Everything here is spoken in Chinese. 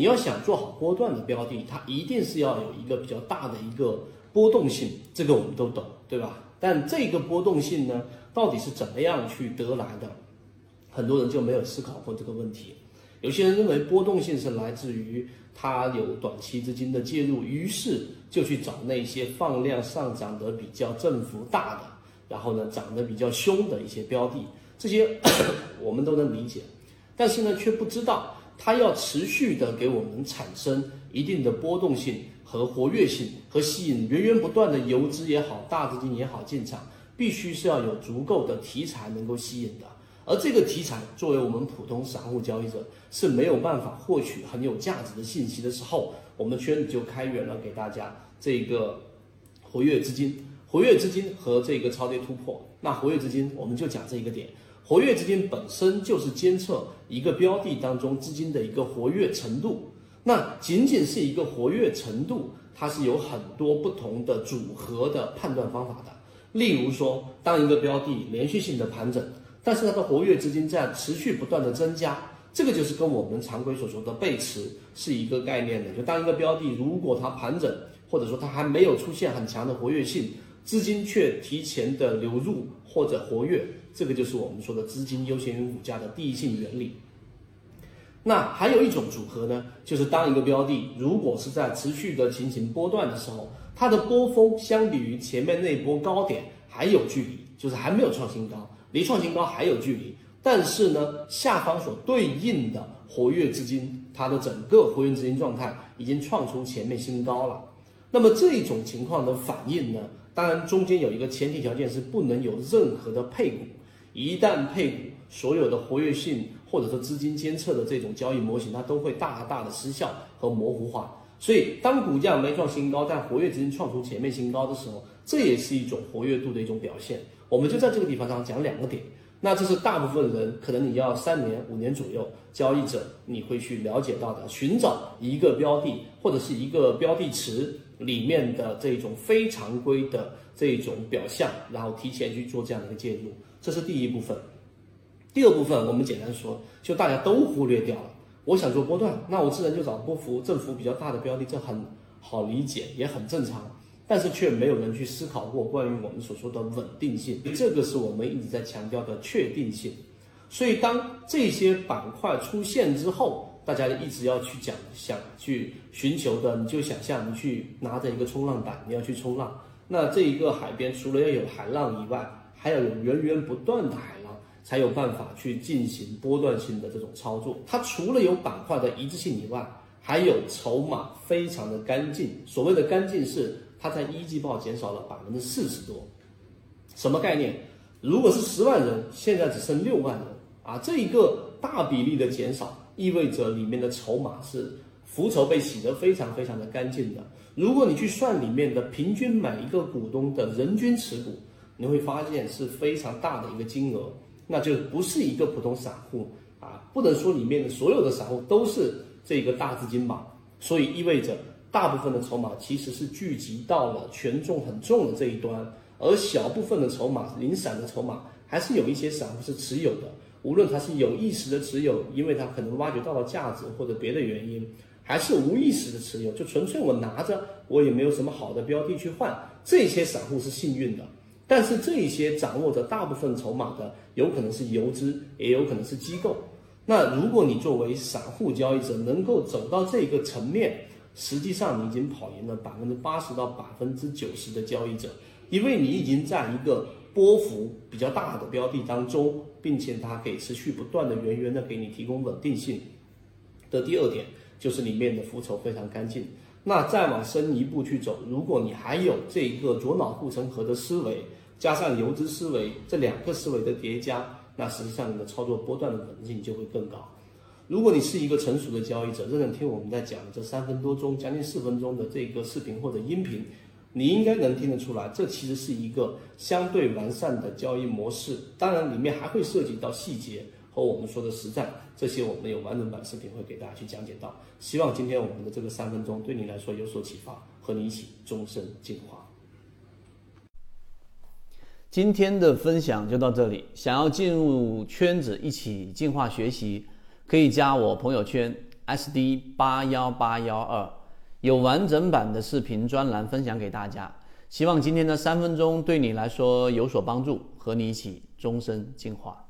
你要想做好波段的标的，它一定是要有一个比较大的一个波动性，这个我们都懂，对吧？但这个波动性呢，到底是怎么样去得来的？很多人就没有思考过这个问题。有些人认为波动性是来自于它有短期资金的介入，于是就去找那些放量上涨的比较振幅大的，然后呢涨得比较凶的一些标的，这些 我们都能理解。但是呢，却不知道它要持续的给我们产生一定的波动性和活跃性，和吸引源源不断的游资也好、大资金也好进场，必须是要有足够的题材能够吸引的。而这个题材作为我们普通散户交易者是没有办法获取很有价值的信息的时候，我们圈子就开源了给大家这个活跃资金、活跃资金和这个超跌突破。那活跃资金我们就讲这一个点，活跃资金本身就是监测一个标的当中资金的一个活跃程度。那仅仅是一个活跃程度，它是有很多不同的组合的判断方法的。例如说，当一个标的连续性的盘整。但是它的活跃资金在持续不断的增加，这个就是跟我们常规所说的背驰是一个概念的。就当一个标的如果它盘整，或者说它还没有出现很强的活跃性，资金却提前的流入或者活跃，这个就是我们说的资金优先于股价的第一性原理。那还有一种组合呢，就是当一个标的如果是在持续的进行波段的时候，它的波峰相比于前面那波高点还有距离，就是还没有创新高。离创新高还有距离，但是呢，下方所对应的活跃资金，它的整个活跃资金状态已经创出前面新高了。那么这种情况的反应呢，当然中间有一个前提条件是不能有任何的配股，一旦配股，所有的活跃性或者说资金监测的这种交易模型，它都会大大的失效和模糊化。所以当股价没创新高，但活跃资金创出前面新高的时候，这也是一种活跃度的一种表现。我们就在这个地方上讲两个点，那这是大部分人可能你要三年五年左右交易者你会去了解到的，寻找一个标的或者是一个标的池里面的这种非常规的这种表象，然后提前去做这样的一个介入，这是第一部分。第二部分我们简单说，就大家都忽略掉了。我想做波段，那我自然就找波幅振幅比较大的标的，这很好理解，也很正常。但是却没有人去思考过关于我们所说的稳定性，这个是我们一直在强调的确定性。所以当这些板块出现之后，大家一直要去讲、想去寻求的，你就想象你去拿着一个冲浪板，你要去冲浪，那这一个海边除了要有海浪以外，还要有源源不断的海浪，才有办法去进行波段性的这种操作。它除了有板块的一致性以外，还有筹码非常的干净。所谓的干净是。它在一季报减少了百分之四十多，什么概念？如果是十万人，现在只剩六万人啊！这一个大比例的减少，意味着里面的筹码是浮筹被洗得非常非常的干净的。如果你去算里面的平均每一个股东的人均持股，你会发现是非常大的一个金额，那就不是一个普通散户啊！不能说里面的所有的散户都是这个大资金吧，所以意味着。大部分的筹码其实是聚集到了权重很重的这一端，而小部分的筹码、零散的筹码，还是有一些散户是持有的。无论他是有意识的持有，因为他可能挖掘到了价值或者别的原因，还是无意识的持有，就纯粹我拿着，我也没有什么好的标的去换。这些散户是幸运的，但是这些掌握着大部分筹码的，有可能是游资，也有可能是机构。那如果你作为散户交易者，能够走到这个层面，实际上，你已经跑赢了百分之八十到百分之九十的交易者，因为你已经在一个波幅比较大的标的当中，并且它可以持续不断的源源的给你提供稳定性。的第二点就是里面的浮筹非常干净。那再往深一步去走，如果你还有这一个左脑护城河的思维，加上游资思维这两个思维的叠加，那实际上你的操作波段的稳定性就会更高。如果你是一个成熟的交易者，认真听我们在讲这三分多钟、将近四分钟的这个视频或者音频，你应该能听得出来，这其实是一个相对完善的交易模式。当然，里面还会涉及到细节和我们说的实战，这些我们有完整版视频会给大家去讲解到。希望今天我们的这个三分钟对你来说有所启发，和你一起终身进化。今天的分享就到这里，想要进入圈子一起进化学习。可以加我朋友圈 SD 八幺八幺二，有完整版的视频专栏分享给大家。希望今天的三分钟对你来说有所帮助，和你一起终身进化。